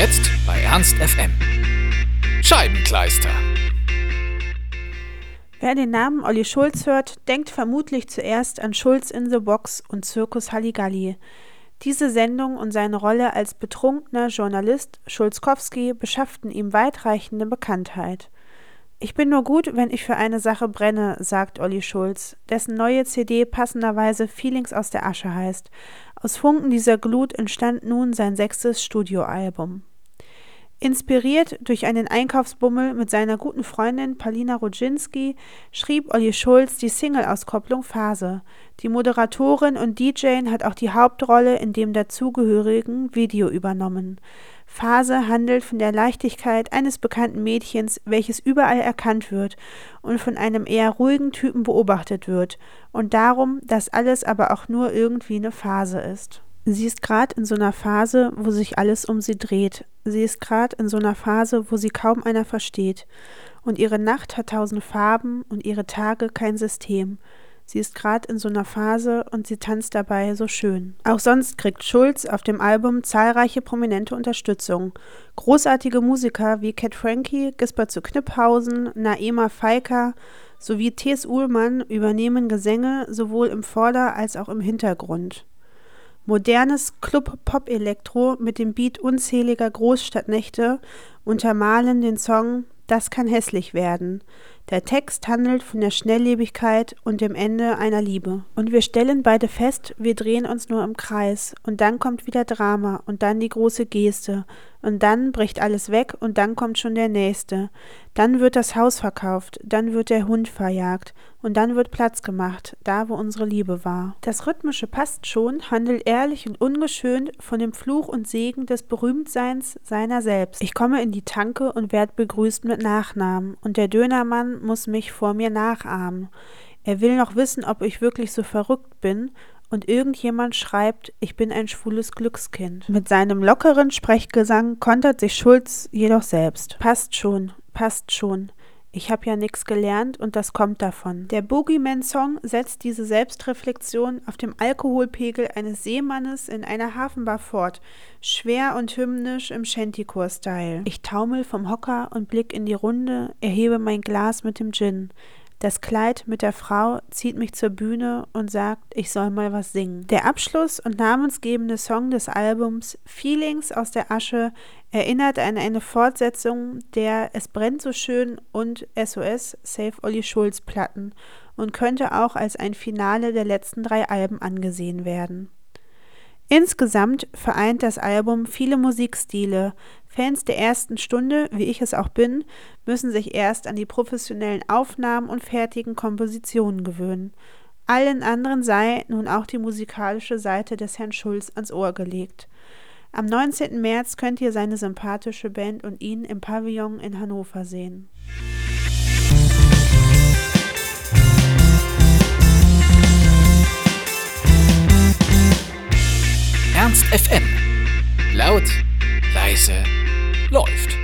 Ernst FM. Scheibenkleister. Wer den Namen Olli Schulz hört, denkt vermutlich zuerst an Schulz in the Box und Zirkus Halligalli. Diese Sendung und seine Rolle als betrunkener Journalist Schulzkowski beschafften ihm weitreichende Bekanntheit. Ich bin nur gut, wenn ich für eine Sache brenne, sagt Olli Schulz, dessen neue CD passenderweise Feelings aus der Asche heißt. Aus Funken dieser Glut entstand nun sein sechstes Studioalbum. Inspiriert durch einen Einkaufsbummel mit seiner guten Freundin Palina Rodzinski schrieb Olli Schulz die Single-Auskopplung Phase. Die Moderatorin und DJ hat auch die Hauptrolle in dem dazugehörigen Video übernommen. Phase handelt von der Leichtigkeit eines bekannten Mädchens, welches überall erkannt wird und von einem eher ruhigen Typen beobachtet wird, und darum, dass alles aber auch nur irgendwie eine Phase ist. Sie ist gerade in so einer Phase, wo sich alles um sie dreht. Sie ist gerade in so einer Phase, wo sie kaum einer versteht. Und ihre Nacht hat tausend Farben und ihre Tage kein System. Sie ist gerade in so einer Phase und sie tanzt dabei so schön. Auch sonst kriegt Schulz auf dem Album zahlreiche prominente Unterstützung. Großartige Musiker wie Cat Frankie, Gisbert zu Kniphausen, Naema Falka sowie T.S. Uhlmann übernehmen Gesänge sowohl im Vorder- als auch im Hintergrund. Modernes Club-Pop-Elektro mit dem Beat unzähliger Großstadtnächte untermalen den Song Das kann hässlich werden. Der Text handelt von der Schnelllebigkeit und dem Ende einer Liebe. Und wir stellen beide fest, wir drehen uns nur im Kreis. Und dann kommt wieder Drama und dann die große Geste. Und dann bricht alles weg und dann kommt schon der nächste. Dann wird das Haus verkauft, dann wird der Hund verjagt und dann wird Platz gemacht, da wo unsere Liebe war. Das Rhythmische passt schon, handelt ehrlich und ungeschönt von dem Fluch und Segen des Berühmtseins seiner selbst. Ich komme in die Tanke und werd begrüßt mit Nachnamen und der Dönermann muss mich vor mir nachahmen. Er will noch wissen, ob ich wirklich so verrückt bin und irgendjemand schreibt, ich bin ein schwules Glückskind. Mit seinem lockeren Sprechgesang kontert sich Schulz jedoch selbst. Passt schon, passt schon. Ich habe ja nichts gelernt und das kommt davon. Der Boogeyman-Song setzt diese Selbstreflexion auf dem Alkoholpegel eines Seemannes in einer Hafenbar fort, schwer und hymnisch im Shantycore-Style. Ich taumel vom Hocker und blick in die Runde, erhebe mein Glas mit dem Gin. Das Kleid mit der Frau zieht mich zur Bühne und sagt, ich soll mal was singen. Der Abschluss und namensgebende Song des Albums Feelings aus der Asche erinnert an eine Fortsetzung der Es brennt so schön und SOS Save Olli Schulz Platten und könnte auch als ein Finale der letzten drei Alben angesehen werden. Insgesamt vereint das Album viele Musikstile. Fans der ersten Stunde, wie ich es auch bin, müssen sich erst an die professionellen Aufnahmen und fertigen Kompositionen gewöhnen. Allen anderen sei nun auch die musikalische Seite des Herrn Schulz ans Ohr gelegt. Am 19. März könnt ihr seine sympathische Band und ihn im Pavillon in Hannover sehen. Ernst FM. Laut, leise, läuft.